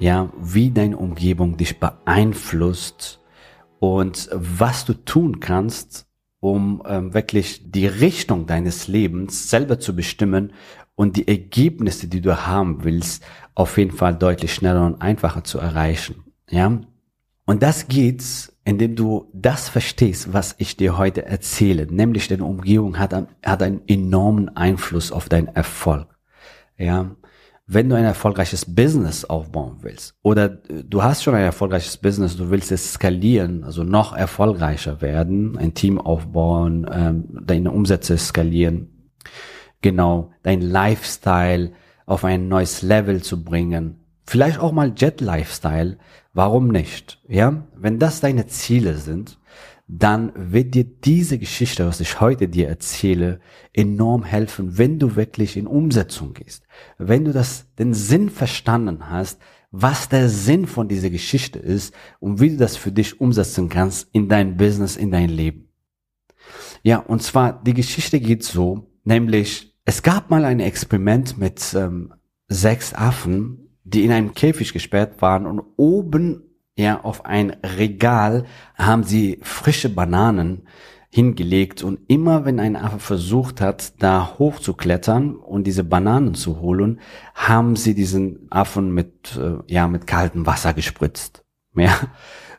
ja, wie deine Umgebung dich beeinflusst und was du tun kannst, um ähm, wirklich die Richtung deines Lebens selber zu bestimmen und die Ergebnisse, die du haben willst, auf jeden Fall deutlich schneller und einfacher zu erreichen. Ja, und das geht, indem du das verstehst, was ich dir heute erzähle, nämlich deine Umgebung hat, hat einen enormen Einfluss auf deinen Erfolg. Ja, wenn du ein erfolgreiches Business aufbauen willst oder du hast schon ein erfolgreiches Business, du willst es skalieren, also noch erfolgreicher werden, ein Team aufbauen, ähm, deine Umsätze skalieren, genau, dein Lifestyle auf ein neues Level zu bringen, vielleicht auch mal Jet Lifestyle, warum nicht? Ja, wenn das deine Ziele sind, dann wird dir diese Geschichte, was ich heute dir erzähle, enorm helfen, wenn du wirklich in Umsetzung gehst. Wenn du das, den Sinn verstanden hast, was der Sinn von dieser Geschichte ist und wie du das für dich umsetzen kannst in dein Business, in dein Leben. Ja, und zwar, die Geschichte geht so, nämlich, es gab mal ein Experiment mit ähm, sechs Affen, die in einem Käfig gesperrt waren und oben ja, auf ein Regal haben sie frische Bananen hingelegt und immer wenn ein Affe versucht hat, da hochzuklettern und diese Bananen zu holen, haben sie diesen Affen mit, äh, ja, mit kaltem Wasser gespritzt. Ja,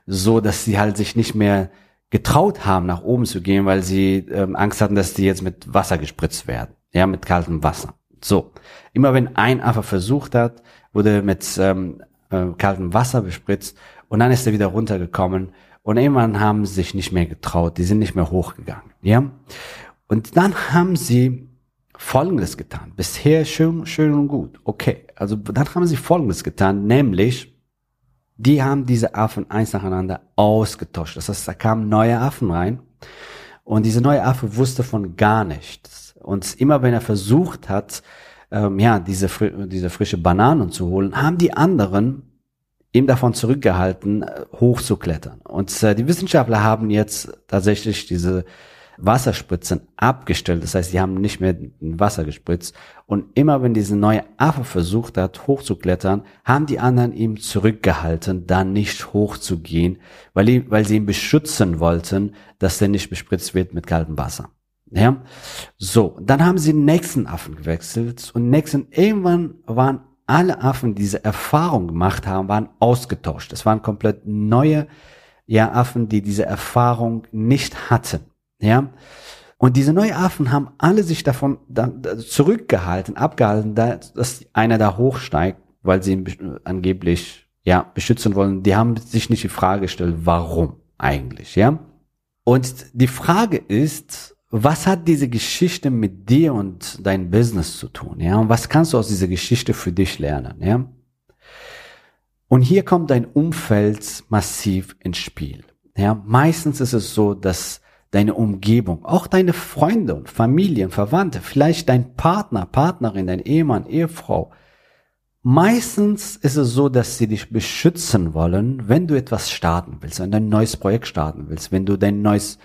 so dass sie halt sich nicht mehr getraut haben, nach oben zu gehen, weil sie ähm, Angst hatten, dass die jetzt mit Wasser gespritzt werden. Ja, mit kaltem Wasser. So. Immer wenn ein Affe versucht hat, wurde mit ähm, äh, kaltem Wasser bespritzt und dann ist er wieder runtergekommen und irgendwann haben sie sich nicht mehr getraut, die sind nicht mehr hochgegangen, ja. Und dann haben sie Folgendes getan. Bisher schön, schön und gut. Okay. Also dann haben sie Folgendes getan, nämlich die haben diese Affen eins nacheinander ausgetauscht. Das heißt, da kamen neue Affen rein und diese neue Affe wusste von gar nichts. Und immer wenn er versucht hat, ähm, ja, diese, diese frische Bananen zu holen, haben die anderen ihm davon zurückgehalten, äh, hochzuklettern. Und äh, die Wissenschaftler haben jetzt tatsächlich diese Wasserspritzen abgestellt. Das heißt, sie haben nicht mehr Wasser gespritzt. Und immer wenn diese neue Affe versucht hat, hochzuklettern, haben die anderen ihm zurückgehalten, da nicht hochzugehen, weil, die, weil sie ihn beschützen wollten, dass er nicht bespritzt wird mit kaltem Wasser. Ja, so, dann haben sie den nächsten Affen gewechselt und nächsten, irgendwann waren alle Affen, die diese Erfahrung gemacht haben, waren ausgetauscht. Es waren komplett neue ja, Affen, die diese Erfahrung nicht hatten. Ja. Und diese neuen Affen haben alle sich davon zurückgehalten, abgehalten, dass einer da hochsteigt, weil sie ihn angeblich ja beschützen wollen. Die haben sich nicht die Frage gestellt, warum eigentlich, ja? Und die Frage ist, was hat diese Geschichte mit dir und dein Business zu tun? Ja, und was kannst du aus dieser Geschichte für dich lernen? Ja, und hier kommt dein Umfeld massiv ins Spiel. Ja, meistens ist es so, dass deine Umgebung, auch deine Freunde und Familien, Verwandte, vielleicht dein Partner, Partnerin, dein Ehemann, Ehefrau, Meistens ist es so, dass sie dich beschützen wollen, wenn du etwas starten willst, wenn du ein neues Projekt starten willst, wenn du dein neues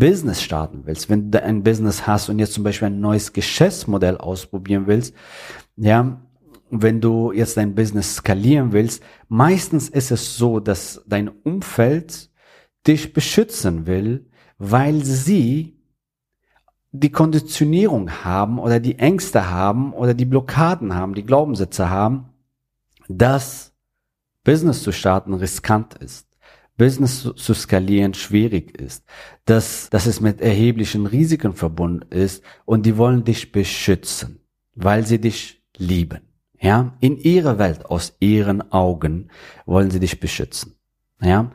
Business starten willst, wenn du ein Business hast und jetzt zum Beispiel ein neues Geschäftsmodell ausprobieren willst, ja, wenn du jetzt dein Business skalieren willst, meistens ist es so, dass dein Umfeld dich beschützen will, weil sie die Konditionierung haben oder die Ängste haben oder die Blockaden haben, die Glaubenssätze haben, dass Business zu starten riskant ist. Business zu skalieren schwierig ist, dass, dass es mit erheblichen Risiken verbunden ist und die wollen dich beschützen, weil sie dich lieben. Ja, in ihrer Welt, aus ihren Augen wollen sie dich beschützen. Ja,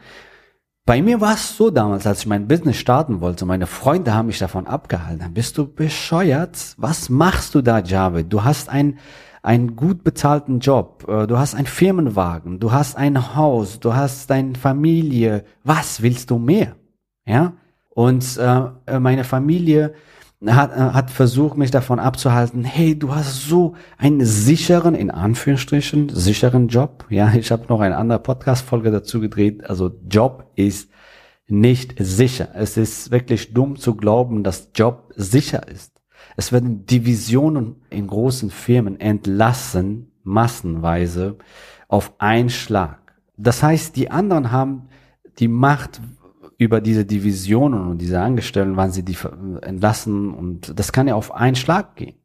bei mir war es so damals, als ich mein Business starten wollte, meine Freunde haben mich davon abgehalten. Bist du bescheuert? Was machst du da, Javid? Du hast ein einen gut bezahlten Job, äh, du hast einen Firmenwagen, du hast ein Haus, du hast deine Familie. Was willst du mehr? Ja? Und äh, meine Familie hat, äh, hat versucht, mich davon abzuhalten, hey, du hast so einen sicheren, in Anführungsstrichen, sicheren Job. Ja, ich habe noch eine andere Podcast-Folge dazu gedreht. Also Job ist nicht sicher. Es ist wirklich dumm zu glauben, dass Job sicher ist. Es werden Divisionen in großen Firmen entlassen, massenweise, auf einen Schlag. Das heißt, die anderen haben die Macht über diese Divisionen und diese Angestellten, wann sie die entlassen und das kann ja auf einen Schlag gehen.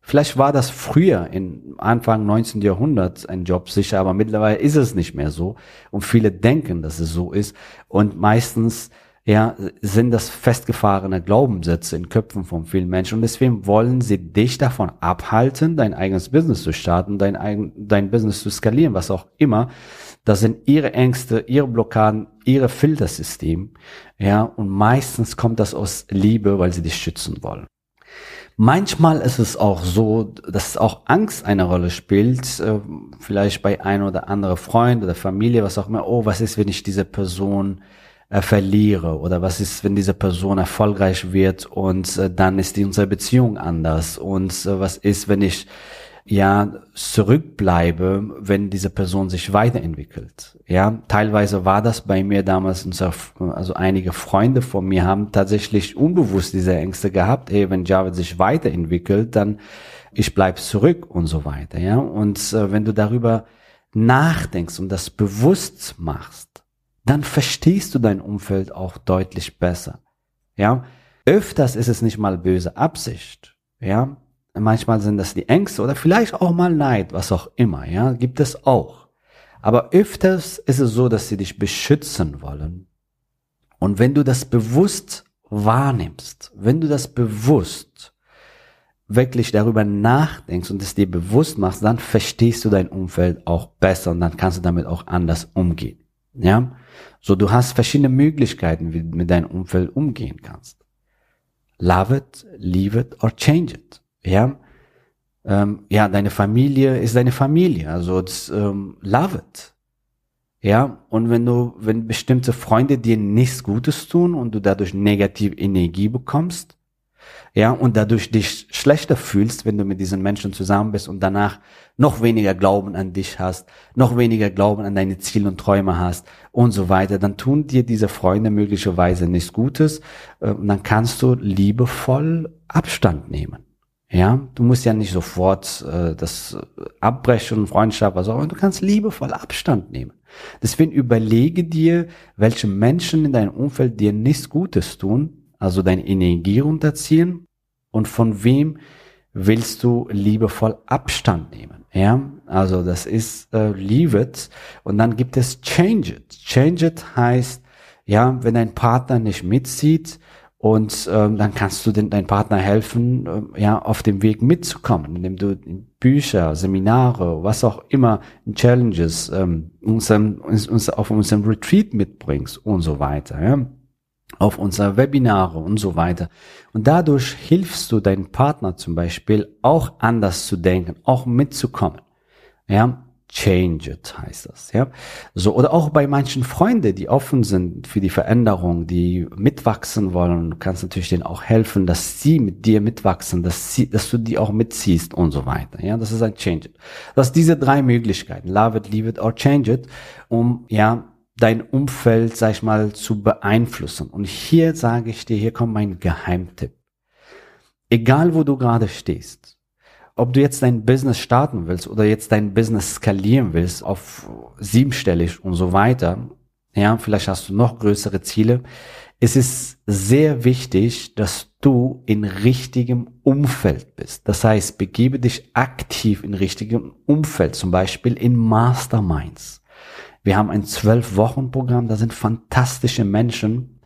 Vielleicht war das früher, in Anfang 19. Jahrhunderts, ein Job sicher, aber mittlerweile ist es nicht mehr so. Und viele denken, dass es so ist. Und meistens ja, sind das festgefahrene Glaubenssätze in Köpfen von vielen Menschen und deswegen wollen sie dich davon abhalten, dein eigenes Business zu starten, dein, eigen, dein Business zu skalieren, was auch immer. Das sind ihre Ängste, ihre Blockaden, ihre Filtersystem. Ja, und meistens kommt das aus Liebe, weil sie dich schützen wollen. Manchmal ist es auch so, dass auch Angst eine Rolle spielt, äh, vielleicht bei ein oder andere Freund oder Familie, was auch immer. Oh, was ist, wenn ich diese Person äh, verliere oder was ist, wenn diese Person erfolgreich wird und äh, dann ist die unsere Beziehung anders und äh, was ist, wenn ich ja zurückbleibe, wenn diese Person sich weiterentwickelt. Ja, teilweise war das bei mir damals, unser, also einige Freunde von mir haben tatsächlich unbewusst diese Ängste gehabt, hey, wenn Java sich weiterentwickelt, dann ich bleib zurück und so weiter. Ja, und äh, wenn du darüber nachdenkst und das bewusst machst, dann verstehst du dein Umfeld auch deutlich besser. Ja, öfters ist es nicht mal böse Absicht. Ja, manchmal sind das die Ängste oder vielleicht auch mal Neid, was auch immer. Ja, gibt es auch. Aber öfters ist es so, dass sie dich beschützen wollen. Und wenn du das bewusst wahrnimmst, wenn du das bewusst wirklich darüber nachdenkst und es dir bewusst machst, dann verstehst du dein Umfeld auch besser und dann kannst du damit auch anders umgehen. Ja, so du hast verschiedene Möglichkeiten, wie du mit deinem Umfeld umgehen kannst. Love it, leave it or change it. Ja, ähm, ja, deine Familie ist deine Familie, also ähm, love it. Ja, und wenn du, wenn bestimmte Freunde dir nichts Gutes tun und du dadurch negative Energie bekommst, ja, und dadurch dich schlechter fühlst, wenn du mit diesen Menschen zusammen bist und danach noch weniger Glauben an dich hast, noch weniger Glauben an deine Ziele und Träume hast und so weiter, dann tun dir diese Freunde möglicherweise nichts Gutes äh, und dann kannst du liebevoll Abstand nehmen. Ja, du musst ja nicht sofort äh, das abbrechen, Freundschaft, was auch immer, du kannst liebevoll Abstand nehmen. Deswegen überlege dir, welche Menschen in deinem Umfeld dir nichts Gutes tun also deine Energie runterziehen und von wem willst du liebevoll Abstand nehmen. Ja, also das ist äh, leave it und dann gibt es change it. Change it heißt, ja, wenn dein Partner nicht mitzieht und ähm, dann kannst du den, deinem Partner helfen, äh, ja, auf dem Weg mitzukommen, indem du Bücher, Seminare, was auch immer, Challenges ähm, unserem, uns, auf unserem Retreat mitbringst und so weiter. Ja auf unsere Webinare und so weiter. Und dadurch hilfst du deinem Partner zum Beispiel auch anders zu denken, auch mitzukommen. Ja, change it heißt das, ja. So, oder auch bei manchen Freunden, die offen sind für die Veränderung, die mitwachsen wollen. Du kannst natürlich denen auch helfen, dass sie mit dir mitwachsen, dass sie, dass du die auch mitziehst und so weiter. Ja, das ist ein change it. Das sind diese drei Möglichkeiten. Love it, leave it or change it, um, ja, dein Umfeld, sag ich mal, zu beeinflussen. Und hier sage ich dir, hier kommt mein Geheimtipp. Egal wo du gerade stehst, ob du jetzt dein Business starten willst oder jetzt dein Business skalieren willst auf siebenstellig und so weiter, ja, vielleicht hast du noch größere Ziele. Es ist sehr wichtig, dass du in richtigem Umfeld bist. Das heißt, begebe dich aktiv in richtigem Umfeld, zum Beispiel in Masterminds Wir haben ein Zwölf-Wochen-Programm, da sind fantastische Menschen,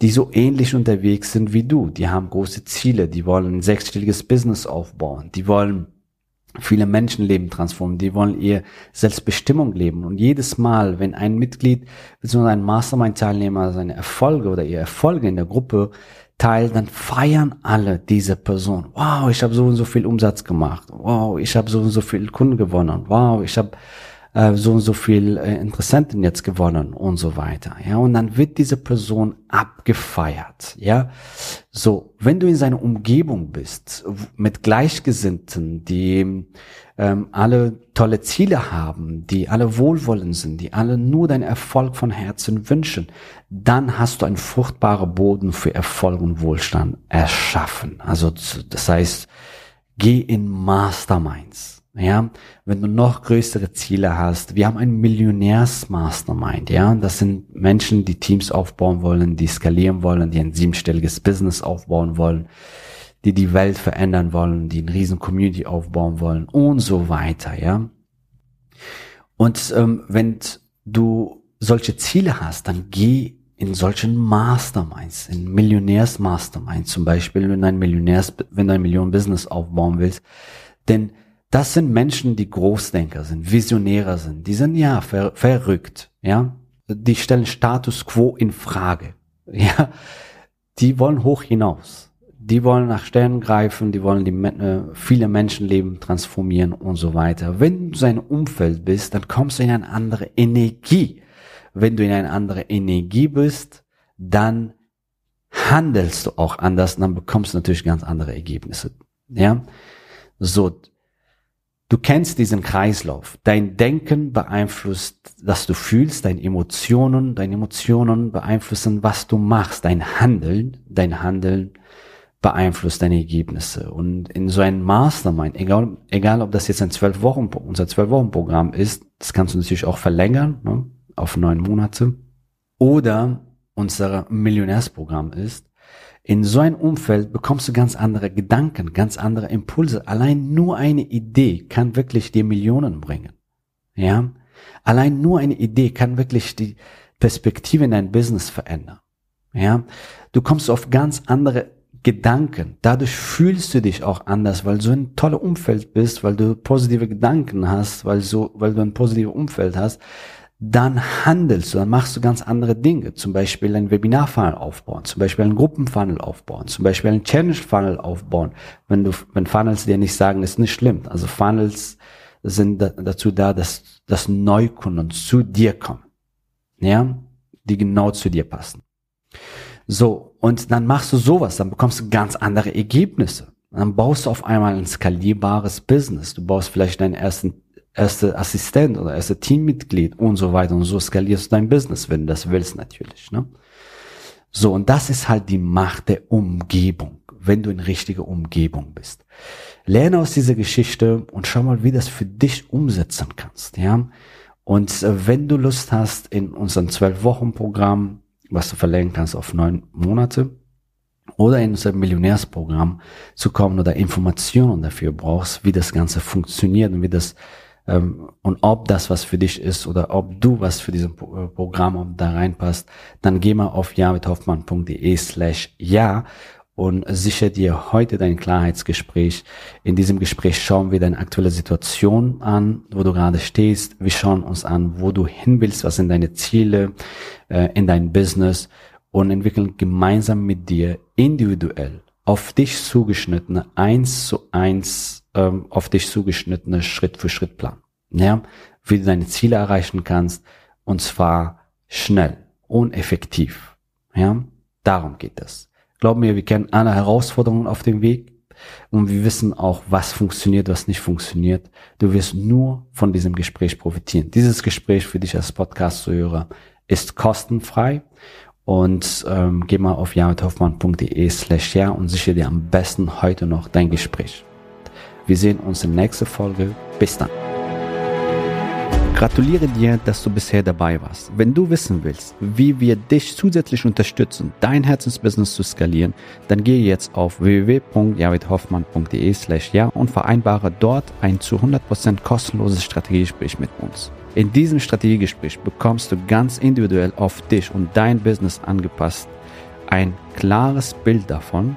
die so ähnlich unterwegs sind wie du. Die haben große Ziele, die wollen ein sechsstelliges Business aufbauen, die wollen viele Menschenleben transformieren, die wollen ihr Selbstbestimmung leben. Und jedes Mal, wenn ein Mitglied bzw. ein Mastermind-Teilnehmer seine Erfolge oder ihr Erfolge in der Gruppe teilt, dann feiern alle diese Person. Wow, ich habe so und so viel Umsatz gemacht. Wow, ich habe so und so viel Kunden gewonnen. Wow, ich habe äh, so und so viel äh, Interessenten jetzt gewonnen und so weiter. Ja, und dann wird diese Person abgefeiert. Ja, so, wenn du in seiner Umgebung bist, mit Gleichgesinnten, die ähm, alle tolle Ziele haben, die alle wohlwollend sind, die alle nur deinen Erfolg von Herzen wünschen, dann hast du einen fruchtbaren Boden für Erfolg und Wohlstand erschaffen. Also, das heißt, geh in Masterminds ja, wenn du noch größere Ziele hast. Wir haben ein Millionärs-Mastermind, ja. Das sind Menschen, die Teams aufbauen wollen, die skalieren wollen, die ein siebenstelliges Business aufbauen wollen, die die Welt verändern wollen, die eine riesen Community aufbauen wollen und so weiter, ja. Und ähm, wenn du solche Ziele hast, dann geh in solchen Masterminds, in Millionärs-Masterminds zum Beispiel, wenn du ein Millionärs, wenn du ein Millionen-Business aufbauen willst, denn das sind Menschen, die Großdenker sind, Visionäre sind. Die sind ja ver verrückt, ja. Die stellen Status quo in Frage, ja. Die wollen hoch hinaus. Die wollen nach Sternen greifen, die wollen die, äh, viele Menschenleben transformieren und so weiter. Wenn du sein Umfeld bist, dann kommst du in eine andere Energie. Wenn du in eine andere Energie bist, dann handelst du auch anders, dann bekommst du natürlich ganz andere Ergebnisse. Ja, so Du kennst diesen Kreislauf. Dein Denken beeinflusst, was du fühlst, deine Emotionen, deine Emotionen beeinflussen, was du machst, dein Handeln, dein Handeln beeinflusst deine Ergebnisse. Und in so einem Mastermind, egal, egal ob das jetzt ein zwölf Wochen, unser zwölf Wochen Programm ist, das kannst du natürlich auch verlängern, ne, auf neun Monate, oder unser Millionärsprogramm ist, in so einem Umfeld bekommst du ganz andere Gedanken, ganz andere Impulse. Allein nur eine Idee kann wirklich dir Millionen bringen. Ja? Allein nur eine Idee kann wirklich die Perspektive in dein Business verändern. Ja? Du kommst auf ganz andere Gedanken. Dadurch fühlst du dich auch anders, weil du ein tolles Umfeld bist, weil du positive Gedanken hast, weil so, weil du ein positives Umfeld hast dann handelst du, dann machst du ganz andere Dinge. Zum Beispiel ein Webinar-Funnel aufbauen, zum Beispiel einen Gruppenfunnel aufbauen, zum Beispiel einen Challenge-Funnel aufbauen. Wenn du, wenn Funnels dir nicht sagen, ist nicht schlimm. Also Funnels sind da, dazu da, dass, dass Neukunden zu dir kommen. Ja, die genau zu dir passen. So. Und dann machst du sowas, dann bekommst du ganz andere Ergebnisse. Dann baust du auf einmal ein skalierbares Business. Du baust vielleicht deinen ersten erste Assistent oder erste Teammitglied und so weiter und so skalierst du dein Business, wenn du das willst natürlich. Ne? So, und das ist halt die Macht der Umgebung, wenn du in richtiger Umgebung bist. Lerne aus dieser Geschichte und schau mal, wie das für dich umsetzen kannst. Ja. Und äh, wenn du Lust hast, in unserem zwölf Wochen Programm, was du verlängern kannst auf neun Monate, oder in unser Millionärsprogramm zu kommen oder Informationen dafür brauchst, wie das Ganze funktioniert und wie das und ob das was für dich ist oder ob du was für diesen äh, Programm da reinpasst, dann geh mal auf jamithoffmann.de slash ja und sichere dir heute dein Klarheitsgespräch. In diesem Gespräch schauen wir deine aktuelle Situation an, wo du gerade stehst. Wir schauen uns an, wo du hin willst, was sind deine Ziele äh, in dein Business und entwickeln gemeinsam mit dir individuell auf dich zugeschnittene eins zu eins ähm, auf dich zugeschnittene Schritt-für-Schritt-Plan. Ja, wie du deine Ziele erreichen kannst und zwar schnell und effektiv. Ja, darum geht es. Glaub mir, wir kennen alle Herausforderungen auf dem Weg und wir wissen auch, was funktioniert, was nicht funktioniert. Du wirst nur von diesem Gespräch profitieren. Dieses Gespräch für dich als Podcast-Zuhörer ist kostenfrei und ähm, geh mal auf jamithoffmann.de slash ja und sichere dir am besten heute noch dein Gespräch. Wir sehen uns in der nächsten Folge. Bis dann. Gratuliere dir, dass du bisher dabei warst. Wenn du wissen willst, wie wir dich zusätzlich unterstützen, dein Herzensbusiness zu skalieren, dann gehe jetzt auf www.javidhoffmann.de slash ja und vereinbare dort ein zu 100% kostenloses Strategiegespräch mit uns. In diesem Strategiegespräch bekommst du ganz individuell auf dich und dein Business angepasst ein klares Bild davon,